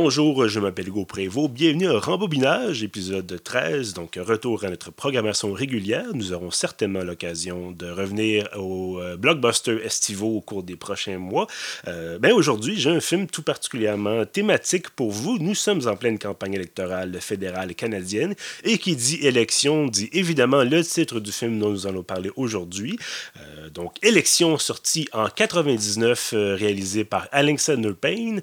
bonjour, je m'appelle Hugo Prévost. Bienvenue à Rembobinage, épisode 13, donc retour à notre programmation régulière. Nous aurons certainement l'occasion de revenir au euh, blockbuster estivaux au cours des prochains mois. Euh, ben aujourd'hui, j'ai un film tout particulièrement thématique pour vous. Nous sommes en pleine campagne électorale fédérale canadienne et qui dit élection dit évidemment le titre du film dont nous allons parler aujourd'hui. Euh, donc, Élection sortie en 99, réalisé par Alexander Payne,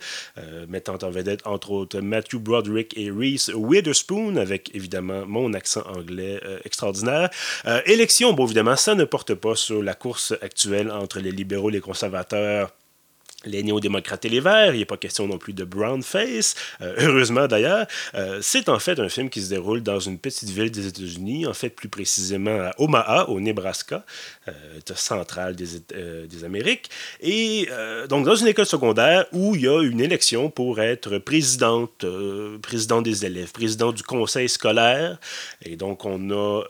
mettant en vedette entre autres Matthew Broderick et Reese Witherspoon, avec évidemment mon accent anglais euh, extraordinaire. Euh, élection, bon évidemment, ça ne porte pas sur la course actuelle entre les libéraux et les conservateurs les néo-démocrates et les Verts, il n'est pas question non plus de brown face, euh, heureusement d'ailleurs. Euh, c'est en fait un film qui se déroule dans une petite ville des États-Unis, en fait plus précisément à Omaha, au Nebraska, euh, centrale des, euh, des, Amériques. Et donc dans une école secondaire où il y a une élection pour être présidente, président des élèves, président du conseil scolaire. Et donc on a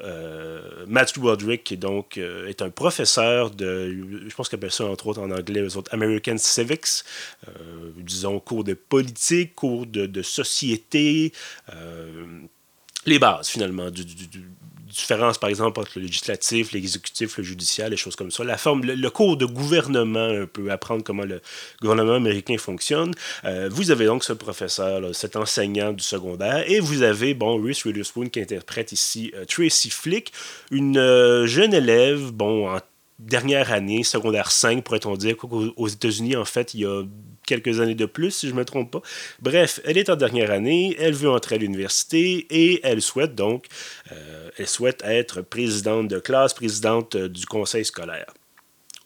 Matthew Broderick qui donc est un professeur de, je pense qu'on appelle ça entre autres en anglais, les autres American Euh, disons, cours de politique, cours de, société, euh, les bases finalement différence, par exemple, entre le législatif, l'exécutif, le judiciaire, les choses comme ça. La forme, le, cours de gouvernement, un peu, apprendre comment le gouvernement américain fonctionne. Euh, vous avez donc ce professeur, cet enseignant du secondaire, et vous avez, bon, Reese Witherspoon qui interprète ici Tracy Flick, une jeune élève, bon, en dernière année, secondaire 5, pourrait-on dire, aux États-Unis, en fait, il y a quelques années de plus, si je ne me trompe pas. Bref, elle est en dernière année, elle veut entrer à l'université et elle souhaite donc, euh, elle souhaite être présidente de classe, présidente euh, du conseil scolaire.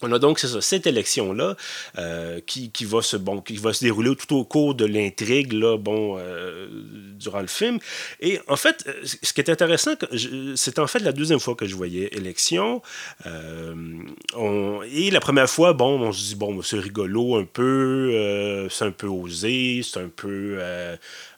On a donc ça, cette élection-là euh, qui, qui, va se, bon, qui va se dérouler tout au cours de l'intrigue bon, euh, durant le film. Et en fait, euh, ce qui est intéressant, c'est en fait la deuxième fois que je voyais élection. et la première fois, bon, on se dit, bon, c'est rigolo un peu, c'est un peu osé, c'est un peu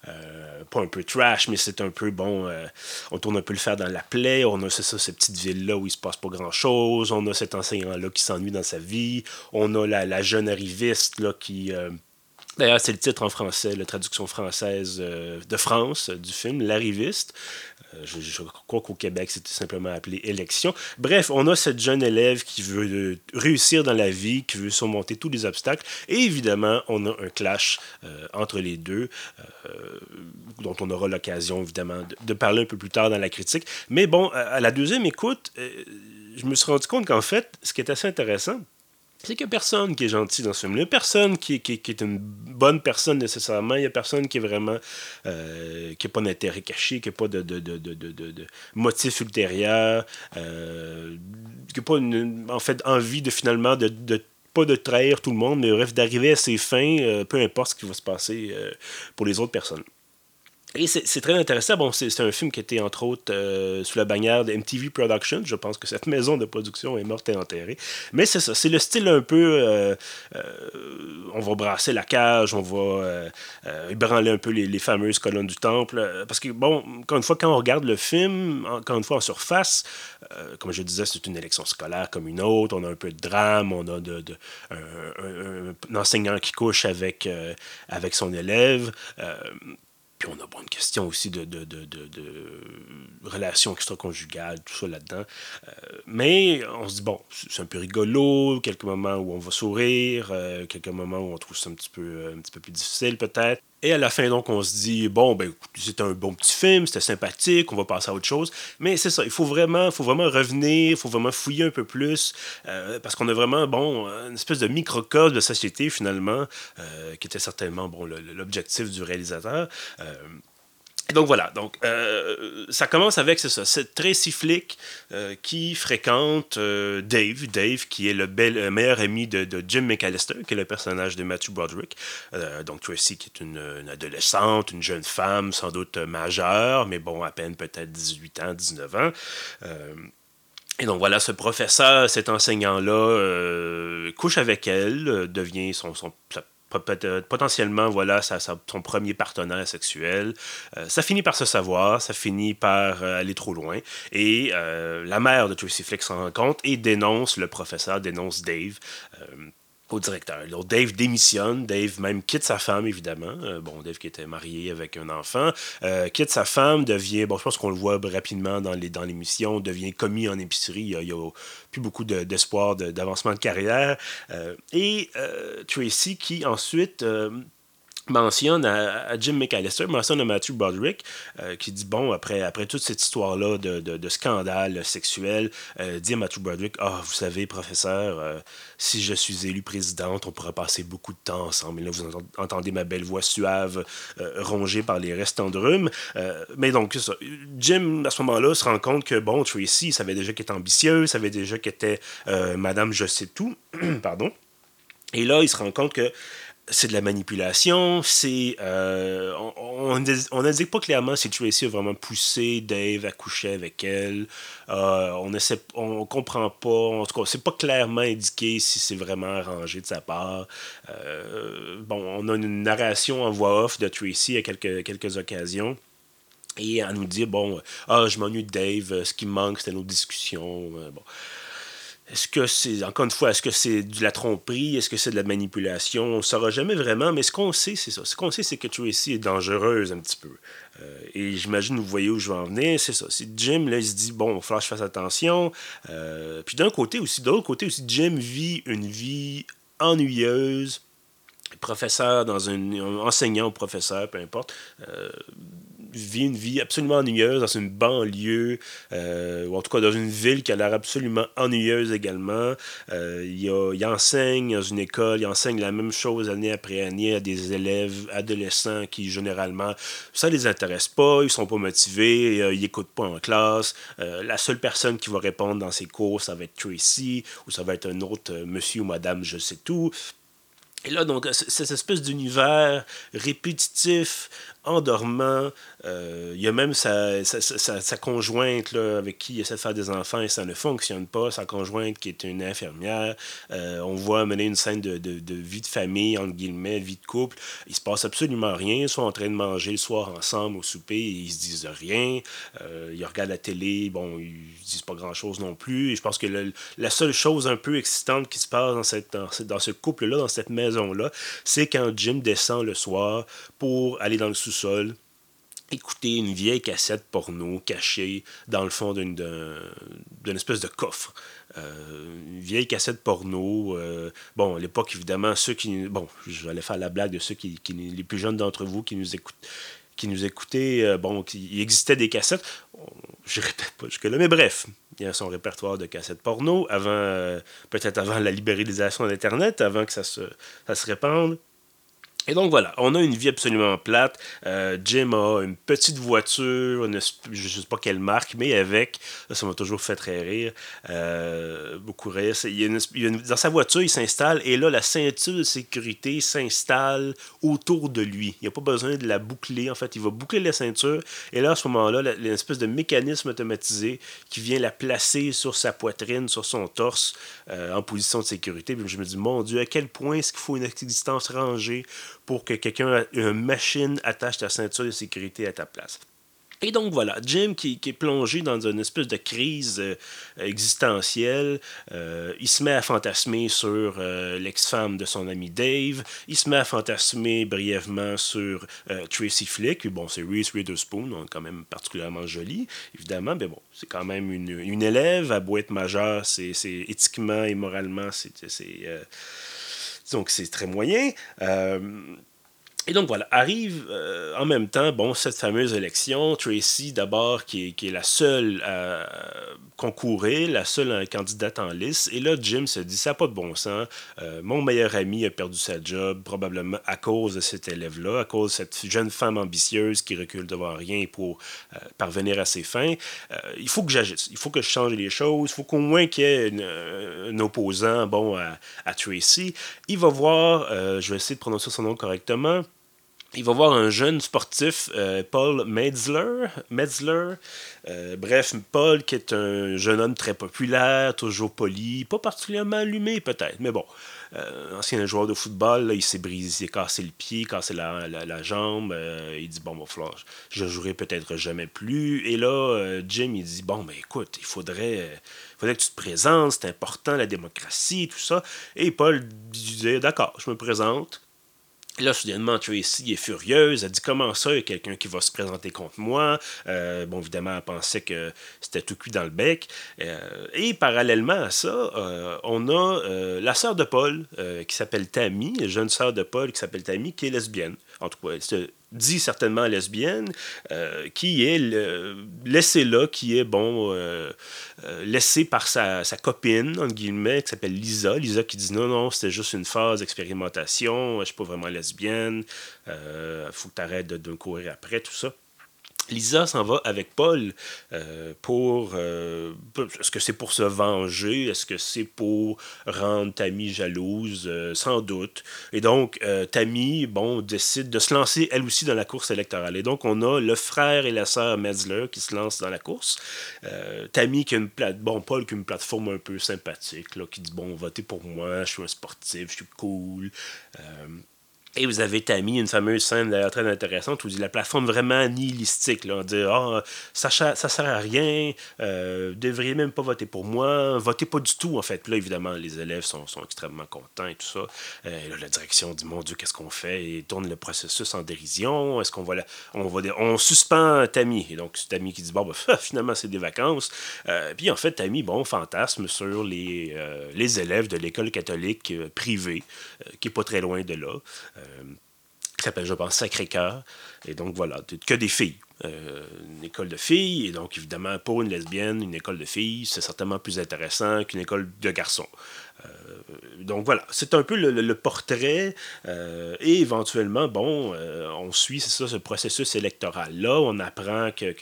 euh, pas un peu trash, mais c'est un peu bon. Euh, on tourne un peu le fer dans la plaie. On a ça, cette petite ville-là où il se passe pas grand-chose. On a cet enseignant-là qui s'ennuie dans sa vie. On a la, jeune arriviste là, qui. Euh, D'ailleurs, c'est le titre en français, la traduction française euh, de France euh, du film, L'arriviste. Euh, je, crois qu'au Québec, c'était simplement appelé Élection. Bref, on a cette jeune élève qui veut réussir dans la vie, qui veut surmonter tous les obstacles. Et évidemment, on a un clash entre les deux, dont on aura l'occasion, évidemment, de, de, parler un peu plus tard dans la critique. Mais bon, à la deuxième écoute, je me suis rendu compte qu'en fait, ce qui est assez intéressant, c'est n'y a personne qui est gentil dans ce film. Il n'y a personne qui, qui, est une bonne personne nécessairement. Il n'y a personne qui est vraiment. Euh, qui n'a pas d'intérêt caché, qui n'a pas de, de, de, de, motif ultérieur, euh, qui n'a pas en fait envie de finalement de, pas de trahir tout le monde, mais bref, d'arriver à ses fins, euh, peu importe ce qui va se passer pour les autres personnes. Et c'est très intéressant. Bon, c'est un film qui était entre autres euh, sous la bannière de MTV Productions. Je pense que cette maison de production est morte et enterrée. Mais c'est ça. C'est le style un peu. Euh, euh, on va brasser la cage, on va ébranler un peu les, fameuses colonnes du temple. Parce que, bon, encore une fois, quand on regarde le film, encore une fois en surface, comme je disais, c'est une élection scolaire comme une autre. On a un peu de drame, on a de, un, enseignant qui couche avec, avec son élève. Puis on a bon, une question aussi de, de, de, de relations extra-conjugales, tout ça là-dedans. Euh, mais on se dit, bon, c'est un peu rigolo, quelques moments où on va sourire, euh, quelques moments où on trouve ça un petit peu, euh, un petit peu plus difficile peut-être. Et à la fin, donc, on se dit, bon, ben, c'était un bon petit film, c'était sympathique, on va passer à autre chose. Mais c'est ça, il faut vraiment, faut vraiment revenir, il faut vraiment fouiller un peu plus, euh, parce qu'on a vraiment, bon, une espèce de microcosme de société, finalement, euh, qui était certainement, bon, l'objectif du réalisateur. Euh, donc voilà, donc euh, ça commence avec c'est ça, cette Tracy Flick euh, qui fréquente euh, Dave, Dave qui est le meilleur ami de, Jim McAllister, qui est le personnage de Matthew Broderick. donc Tracy qui est une, adolescente, une jeune femme, sans doute majeure, mais bon, à peine peut-être 18 ans, 19 ans. et donc voilà, ce professeur, cet enseignant-là, couche avec elle, devient son, potentiellement voilà son premier partenaire sexuel. Euh, ça finit par se savoir, ça finit par euh, aller trop loin. Et euh, la mère de Tracy Flick s'en rend compte et dénonce le professeur, dénonce Dave. Directeur. Dave démissionne, Dave même quitte sa femme, évidemment. Euh, bon, Dave qui était marié avec un enfant, euh, quitte sa femme, devient, bon, je pense qu'on le voit rapidement dans, dans l'émission, devient commis en épicerie. Il n'y a, plus beaucoup d'espoir d'avancement de carrière. Euh, et Tracy qui ensuite mentionne à, Jim McAllister, mentionne à Matthew Broderick, euh, qui dit, bon, après, après toute cette histoire-là de, de, scandale sexuel, euh, dit à Matthew Broderick, ah, vous savez, professeur, euh, si je suis élu présidente, on pourra passer beaucoup de temps ensemble. Et là, vous entendez ma belle voix suave, rongée par les restants de rhume. mais donc, Jim, à ce moment-là, se rend compte que, bon, Tracy, savait déjà qu'elle était ambitieuse, savait déjà qu'elle était Madame Je sais tout, pardon. Et là, il se rend compte que c'est de la manipulation, c'est... Euh, on n'indique pas clairement si Tracy a vraiment poussé Dave à coucher avec elle. Euh, on essaie, on comprend pas, en tout cas, c'est pas clairement indiqué si c'est vraiment arrangé de sa part. Euh, bon, on a une narration en voix off de Tracy à quelques, quelques occasions. Et elle nous dit, bon, ah, je m'ennuie de Dave, ce qui manque, c'était nos discussions. bon. Est-ce que c'est, encore une fois, est-ce que c'est de la tromperie? Est-ce que c'est de la manipulation? On ne saura jamais vraiment, mais ce qu'on sait, c'est ça. Ce qu'on sait, c'est que Tracy est dangereuse un petit peu. Euh, et j'imagine, vous voyez où je vais en venir, c'est ça. C'est Jim, là, il se dit, bon, il va falloir que je fasse attention. Euh, puis d'un côté aussi, de l'autre côté aussi, Jim vit une vie ennuyeuse, professeur dans un enseignant ou professeur, peu importe, euh, vit une vie absolument ennuyeuse dans une banlieue, euh, ou en tout cas dans une ville qui a l'air absolument ennuyeuse également. Euh, il, enseigne dans une école, il enseigne la même chose année après année à des élèves adolescents qui généralement, ça les intéresse pas, ils sont pas motivés, euh, ils n'écoutent pas en classe. la seule personne qui va répondre dans ses cours, ça va être Tracy, ou ça va être un autre monsieur ou madame, je sais tout. Et là, donc, cette espèce d'univers répétitif, endormant. Euh, il y a même sa, sa, conjointe là, avec qui il essaie de faire des enfants et ça ne fonctionne pas. Sa conjointe qui est une infirmière. Euh, on voit mener une scène de, de, vie de famille, entre guillemets, vie de couple. Il se passe absolument rien. Ils sont en train de manger le soir ensemble au souper et ils se disent rien. Euh, ils regardent la télé. Bon, ils disent pas grand-chose non plus. Et je pense que la seule chose un peu excitante qui se passe dans, cette, dans, dans ce couple-là, dans cette maison-là, c'est quand Jim descend le soir pour aller dans le sous sol écouter une vieille cassette porno cachée dans le fond d'une, espèce de coffre. Euh, une vieille cassette porno. Euh, bon, à l'époque, évidemment, ceux qui. Bon, j'allais faire la blague de ceux qui, les plus jeunes d'entre vous qui nous écoutent qui nous écoutaient, euh, bon, il existait des cassettes. Je répète pas jusque-là, mais bref, il y a son répertoire de cassettes porno, avant, peut-être avant la libéralisation d'Internet, avant que ça se, ça se répande. Et donc voilà, on a une vie absolument plate. Euh, Jim a une petite voiture, je ne sais pas quelle marque, mais avec, ça m'a toujours fait très rire, euh, beaucoup rire. dans sa voiture, il s'installe et là, la ceinture de sécurité s'installe autour de lui. Il n'y a pas besoin de la boucler, en fait, il va boucler la ceinture et là, à ce moment-là, il y a une espèce de mécanisme automatisé qui vient la placer sur sa poitrine, sur son torse, euh, en position de sécurité. Puis je me dis, mon Dieu, à quel point est-ce qu'il faut une existence rangée pour que quelqu'un, une machine, attache ta ceinture de sécurité à ta place. Et donc voilà, Jim qui, est plongé dans une espèce de crise euh, existentielle, euh, il se met à fantasmer sur euh, l'ex-femme de son ami Dave, il se met à fantasmer brièvement sur Tracy Flick, bon c'est Reese Witherspoon, quand même particulièrement jolie, évidemment, mais bon, c'est quand même une, une, élève, à être majeure, c'est éthiquement et moralement, c'est donc c'est très moyen. Euh, et donc voilà, arrive euh, en même temps, bon, cette fameuse élection, Tracy d'abord qui qui est, la seule à concourir, la seule candidate en liste, et là Jim se dit, ça n'a pas de bon sens, euh, mon meilleur ami a perdu sa job, probablement à cause de cet élève-là, à cause de cette jeune femme ambitieuse qui recule devant rien pour euh, parvenir à ses fins. il faut que j'agisse, il faut que je change les choses, il faut qu'au moins qu'il y ait un opposant, bon, à, à, Tracy. Il va voir, je vais essayer de prononcer son nom correctement, il va voir un jeune sportif, euh, Paul Metzler. Euh, bref, Paul, qui est un jeune homme très populaire, toujours poli, pas particulièrement allumé peut-être, mais bon. Euh, ancien joueur de football, il s'est brisé, cassé le pied, cassé la, la, jambe. il dit Bon, bon, falloir, je jouerai peut-être jamais plus. Et là, Jim, il dit Bon, ben écoute, il faudrait, faudrait que tu te présentes, c'est important, la démocratie, tout ça. Et Paul disait D'accord, je me présente. Là, soudainement, Tracy est furieuse. Elle dit Comment ça, il y a quelqu'un qui va se présenter contre moi? Euh, Bon, évidemment, elle pensait que c'était tout cuit dans le bec. Euh, et parallèlement à ça, euh, on a la sœur de Paul, qui s'appelle Tammy, la jeune sœur de Paul qui s'appelle Tammy, qui est lesbienne. En tout cas, elle dit certainement lesbienne, euh, qui est laissée là, qui est, bon, euh, euh, laissée par sa, copine, entre guillemets, qui s'appelle Lisa. Lisa qui dit non, non, c'était juste une phase d'expérimentation, je suis pas vraiment lesbienne, il faut que tu arrêtes de, de courir après, tout ça. Lisa s'en va avec Paul euh, pour. Euh, est-ce que c'est pour se venger? Est-ce que c'est pour rendre Tammy jalouse? Euh, Sans doute. Et donc, Tammy, bon, décide de se lancer elle aussi dans la course électorale. Et donc, on a le frère et la sœur Metzler qui se lancent dans la course. Tammy qui a une Paul qui a une plateforme un peu sympathique, là, qui dit Bon, votez pour moi, je suis un sportif, je suis cool. Et vous avez Tammy, une fameuse scène d'ailleurs très intéressante où dit la plateforme vraiment nihilistique. Là, on dit ah, ça, ça sert à rien, euh, devriez même pas voter pour moi, votez pas du tout en fait. Là, évidemment, les élèves sont, sont extrêmement contents et tout ça. Euh, et là, la direction dit mon Dieu, qu'est-ce qu'on fait? Et tourne le processus en dérision. Est-ce qu'on va, on va on suspend Tammy Et donc, Tammy qui dit bon, ben, finalement, c'est des vacances. Euh, puis en fait, Tammy, bon, fantasme sur les, euh, les élèves de l'école catholique privée, qui est pas très loin de là. Qui s'appelle, je pense, Sacré-Cœur. Et donc, voilà, que des filles. Euh, une école de filles, et donc, évidemment, pour une lesbienne, une école de filles, c'est certainement plus intéressant qu'une école de garçons. Euh, donc voilà, c'est un peu le, portrait. Euh, et éventuellement, bon, euh, on suit, ça, ce processus électoral-là. On apprend que,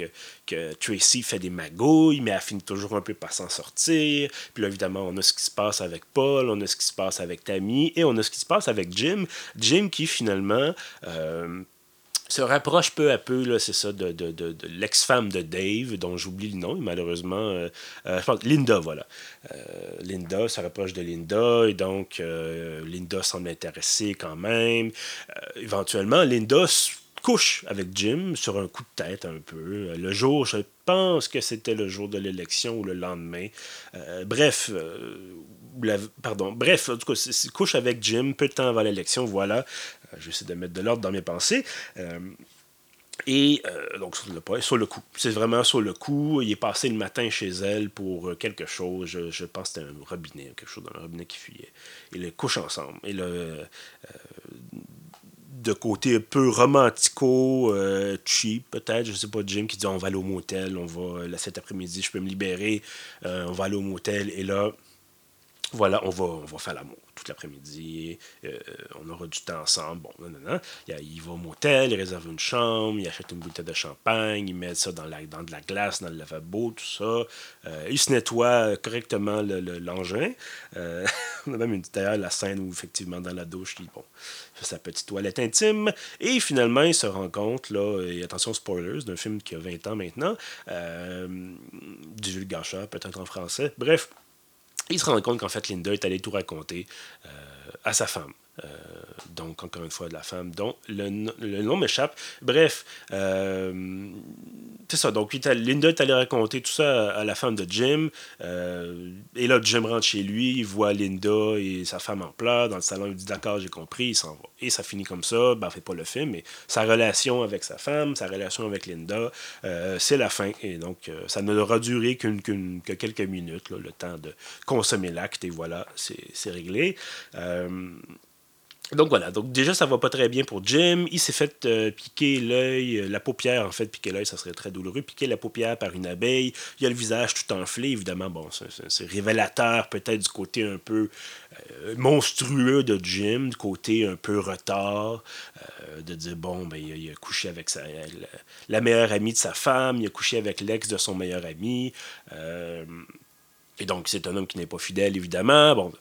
que, Tracy fait des magouilles, mais elle finit toujours un peu par s'en sortir. Puis là, évidemment, on a ce qui se passe avec Paul, on a ce qui se passe avec Tammy, et on a ce qui se passe avec Jim. Jim qui, finalement se rapproche peu à peu, c'est ça, de, de, de, l'ex-femme de Dave, dont j'oublie le nom, malheureusement. Euh, euh, je pense, Linda, voilà. Euh, Linda se rapproche de Linda, et donc Linda semble intéressée quand même. éventuellement, Linda couche avec Jim sur un coup de tête un peu. Le jour, je pense que c'était le jour de l'élection ou le lendemain. bref, pardon, bref, en tout cas, couche avec Jim peu de temps avant l'élection, voilà. Euh, je vais essayer de mettre de l'ordre dans mes pensées. Euh, et euh, donc, sur le, sur le coup. C'est vraiment sur le coup. Il est passé le matin chez elle pour quelque chose. Je, pense que c'était un robinet, quelque chose dans le robinet qui fuyait. Ils le couchent ensemble. Et le, de côté un peu romantico, cheap peut-être, je sais pas, Jim qui dit on va aller au motel, on va, là, cet après-midi, je peux me libérer, on va aller au motel. Et là, voilà, on va, on va faire l'amour toute l'après-midi. Euh, on aura du temps ensemble. Bon, non, non. Il, va au motel, il réserve une chambre, il achète une bouteille de champagne, il met ça dans, la, de la glace, dans le lavabo, tout ça. Euh, il se nettoie correctement l'engin. Euh, on a même une, d'ailleurs la scène où, effectivement, dans la douche, il bon, fait sa petite toilette intime. Et finalement, il se rend là, et attention, spoilers, d'un film qui a 20 ans maintenant, du vulgacheur, peut-être en français. Bref, il se rend compte qu'en fait, Linda est allée tout raconter euh, à sa femme. Euh, donc, encore une fois, de la femme dont le, nom m'échappe. Bref, euh, c'est ça. Donc, Linda est allée raconter tout ça à, la femme de Jim. Euh, et là, Jim rentre chez lui, il voit Linda et sa femme en pleurs dans le salon. Il dit D'accord, j'ai compris, il s'en va. Et ça finit comme ça. Ben, fait pas le film, mais sa relation avec sa femme, sa relation avec Linda, c'est la fin. Et donc, ça ne aura duré qu'une, que quelques minutes, le temps de consommer l'acte. Et voilà, c'est, réglé. Donc voilà, donc déjà ça va pas très bien pour Jim. Il s'est fait euh, piquer l'œil, euh, la paupière en fait, piquer l'œil, ça serait très douloureux. Piquer la paupière par une abeille. Il a le visage tout enflé, évidemment. Bon, c'est révélateur peut-être du côté un peu euh, monstrueux de Jim, du côté un peu retard, de dire bon, ben, il a, couché avec sa, la, meilleure amie de sa femme, il a couché avec l'ex de son meilleur ami. Et donc, c'est un homme qui n'est pas fidèle, évidemment. Bon,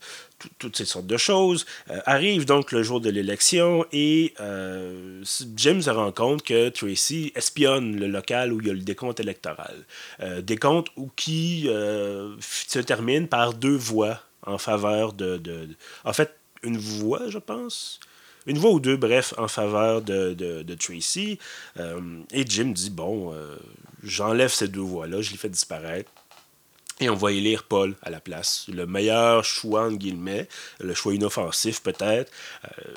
toutes ces sortes de choses. Euh, arrive donc le jour de l'élection et euh, Jim se rend compte que Tracy espionne le local où il y a le décompte électoral. Euh, décompte où qui se termine par deux voix en faveur de, En fait, une voix, je pense? Une voix ou deux, bref, en faveur de, de Tracy. et Jim dit, bon, j'enlève ces deux voix-là, je les fais disparaître. Et on va élire Paul à la place. Le meilleur choix, en guillemets, le choix inoffensif peut-être. Euh,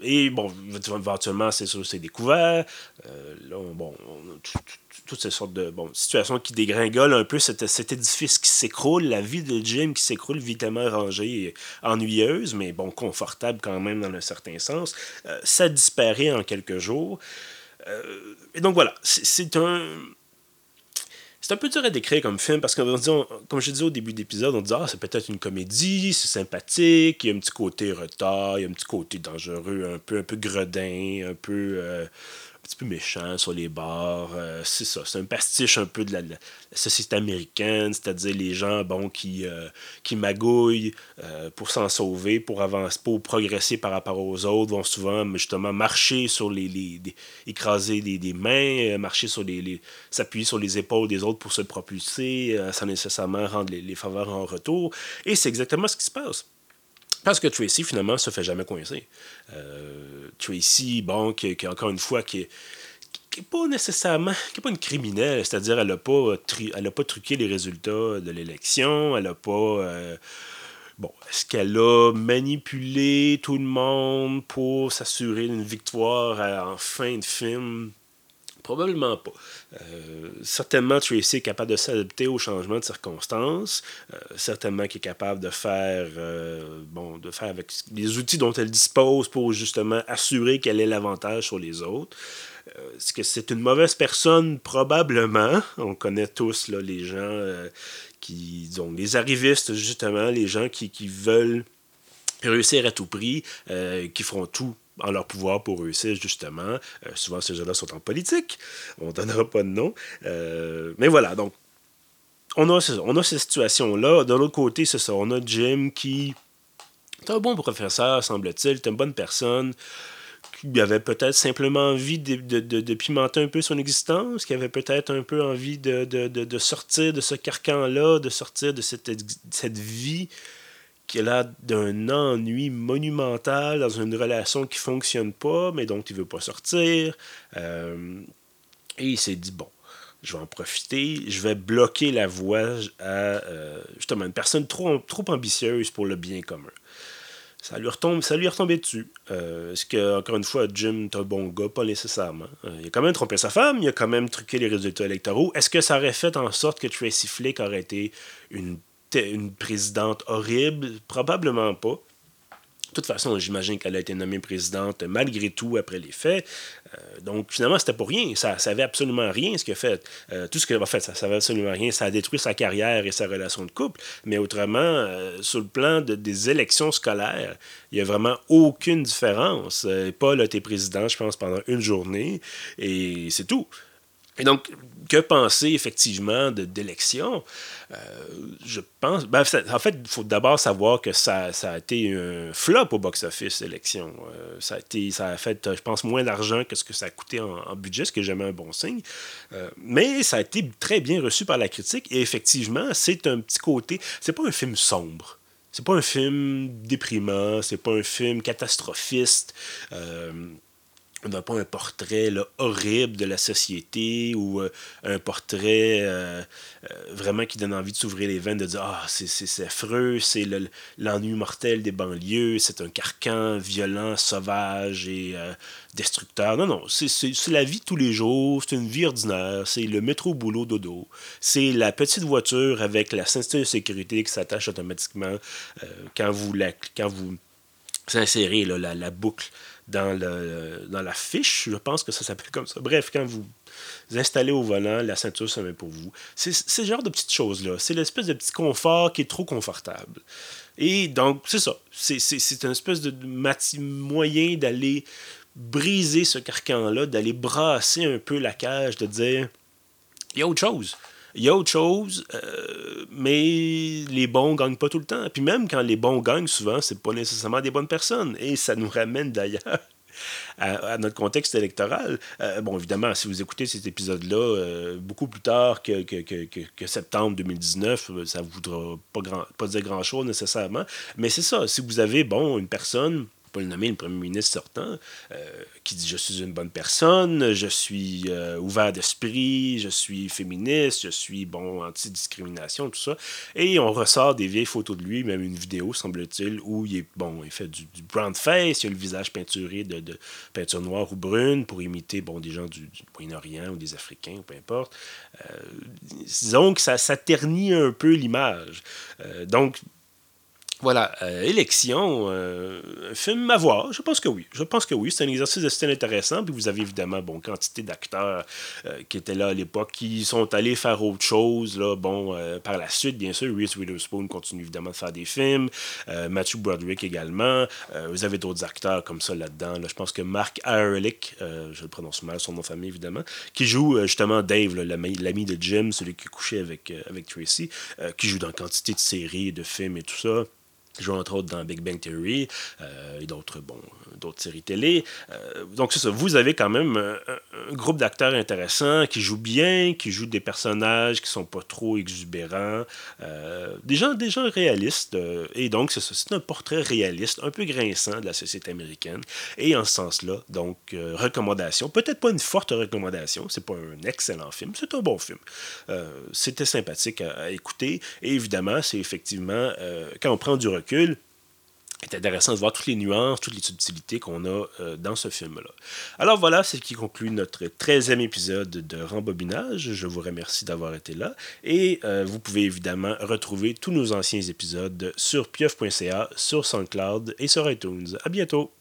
et bon, éventuellement, c'est c'est découvert. Euh, là, bon, toutes ces sortes de bon, situations qui dégringolent un peu cet, cet édifice qui s'écroule, la vie de Jim qui s'écroule, vitement rangée et ennuyeuse, mais bon, confortable quand même dans un certain sens. Euh, ça disparaît en quelques jours. et donc voilà, c'est un c'est un peu dur à décrire comme film parce que, comme je disais au début d'épisode, on dit Ah, c'est peut-être une comédie, c'est sympathique, il y a un petit côté retard, il y a un petit côté dangereux, un peu, un peu gredin, un peu. Euh, petit peu méchant sur les bars. Euh, c'est ça, c'est un pastiche un peu de la, société américaine, c'est-à-dire les gens bon, qui, euh, qui magouillent euh, pour s'en sauver, pour avancer, pour progresser par rapport aux autres, vont souvent justement marcher sur les. les, écraser des, des, mains, marcher sur les. s'appuyer sur les épaules des autres pour se propulser, sans nécessairement rendre les, les faveurs en retour. Et c'est exactement ce qui se passe. Parce que Tracy, finalement, se fait jamais coincer. Euh, Tracy, bon, qui, encore une fois, qui n'est pas nécessairement, qui est pas une criminelle, c'est-à-dire elle n'a pas, elle pas truqué les résultats de l'élection, elle n'a pas... Euh, bon, est-ce qu'elle a manipulé tout le monde pour s'assurer d'une victoire en fin de film? Probablement pas. Euh, certainement, Tracy est capable de s'adapter aux changements de circonstances. Euh, certainement qu'il est capable de faire, euh, bon, de faire avec les outils dont elle dispose pour justement assurer qu'elle ait l'avantage sur les autres. Est-ce que c'est une mauvaise personne? Probablement. On connaît tous là, les gens qui, ont les arrivistes, justement, les gens qui, qui veulent réussir à tout prix, qui feront tout en leur pouvoir pour réussir, justement. Euh, souvent, ces gens-là sont en politique. On ne donnera pas de nom. Euh, mais voilà, donc, on a, on a cette situation-là. De l'autre côté, c'est ça. On a Jim qui est un bon professeur, semble-t-il, est une bonne personne qui avait peut-être simplement envie de, de, de, pimenter un peu son existence, qui avait peut-être un peu envie de, sortir de ce carcan-là, de sortir de cette, cette vie qui a d'un ennui monumental dans une relation qui fonctionne pas, mais dont il veut pas sortir. Euh, et il s'est dit, bon, je vais en profiter, je vais bloquer la voie à euh, justement une personne trop, trop ambitieuse pour le bien commun. Ça lui, retombe, ça lui est retombé dessus. Euh, est-ce que, encore une fois, Jim est un bon gars? Pas nécessairement. il a quand même trompé sa femme, il a quand même truqué les résultats électoraux. Est-ce que ça aurait fait en sorte que Tracy Flick aurait été une une présidente horrible? Probablement pas. De toute façon, j'imagine qu'elle a été nommée présidente malgré tout après les faits. Euh, donc, finalement, c'était pour rien. Ça ne savait absolument rien ce qu'elle a fait. Euh, tout ce qu'elle a fait, ça ne savait absolument rien. Ça a détruit sa carrière et sa relation de couple. Mais autrement, euh, sur le plan des élections scolaires, il n'y a vraiment aucune différence. Paul a été président, je pense, pendant une journée et c'est tout. Et donc, que penser effectivement d'élection? Euh, je pense. Ben, en fait, il faut d'abord savoir que ça, a été un flop au box-office, l'élection. Euh, ça, a fait, je pense, moins d'argent que ce que ça a coûté en, budget, ce qui est jamais un bon signe. Euh, mais ça a été très bien reçu par la critique. Et effectivement, c'est un petit côté. C'est pas un film sombre. C'est pas un film déprimant, c'est pas un film catastrophiste on n'a pas un portrait horrible de la société ou euh, un portrait euh, euh, vraiment qui donne envie de s'ouvrir les veines, de dire Ah, c'est affreux, c'est l'ennui mortel des banlieues, c'est un carcan violent, sauvage et destructeur. Non, non, c'est la vie de tous les jours, c'est une vie ordinaire, c'est le métro boulot dodo, c'est la petite voiture avec la ceinture de sécurité qui s'attache automatiquement quand vous la, quand vous insérez la, la boucle dans, le, dans la fiche, je pense que ça s'appelle comme ça. Bref, quand vous installez au volant, la ceinture se met pour vous. C'est ce genre de petites choses-là. C'est l'espèce de petit confort qui est trop confortable. Et donc, c'est ça. C'est une espèce de moyen d'aller briser ce carcan-là, d'aller brasser un peu la cage, de dire, il y a autre chose. Il y a autre chose, euh, mais les bons gagnent pas tout le temps. Puis même quand les bons gagnent, souvent, c'est pas nécessairement des bonnes personnes. Et ça nous ramène d'ailleurs à, notre contexte électoral. Euh, bon, évidemment, si vous écoutez cet épisode-là euh, beaucoup plus tard que, que, septembre 2019, ça ne voudra pas, grand, pas dire grand-chose nécessairement. Mais c'est ça, si vous avez, bon, une personne pas le nommer, le premier ministre sortant, euh, qui dit Je suis une bonne personne, je suis euh, ouvert d'esprit, je suis féministe, je suis bon anti-discrimination, tout ça. Et on ressort des vieilles photos de lui, même une vidéo, semble-t-il, où il est bon, il fait du, brown face, il a le visage peinturé de, peinture noire ou brune pour imiter bon, des gens du, Moyen-Orient ou des Africains, peu importe. Euh, disons que ça, ça ternit un peu l'image. donc, voilà, euh, élection, euh, un film à voir, je pense que oui. Je pense que oui, c'est un exercice de style intéressant. Puis vous avez évidemment, bon, quantité d'acteurs euh, qui étaient là à l'époque, qui sont allés faire autre chose, là, bon, par la suite, bien sûr, Reese Witherspoon continue évidemment de faire des films, Matthew Broderick également. vous avez d'autres acteurs comme ça là-dedans. je pense que Mark Ehrlich, je le prononce mal, son nom de famille évidemment, qui joue justement Dave, l'ami de Jim, celui qui couchait avec, avec Tracy, qui joue dans quantité de séries, de films et tout ça joue entre autres dans Big Bang Theory euh, et d'autres bon, séries télé. Euh, donc c'est ça, vous avez quand même un, groupe d'acteurs intéressants qui jouent bien, qui jouent des personnages qui sont pas trop exubérants, euh, des, gens, des gens réalistes. et donc c'est ça, c'est un portrait réaliste, un peu grinçant de la société américaine. Et en ce sens-là, donc recommandation, peut-être pas une forte recommandation, c'est pas un excellent film, c'est un bon film. C'était sympathique à, à, écouter. Et évidemment, c'est effectivement, quand on prend du recul, c'est intéressant de voir toutes les nuances, toutes les subtilités qu'on a euh, dans ce film-là. Alors voilà, c'est ce qui conclut notre 13e épisode de Rembobinage. Je vous remercie d'avoir été là et euh, vous pouvez évidemment retrouver tous nos anciens épisodes sur pieuf.ca, sur SoundCloud et sur iTunes. À bientôt!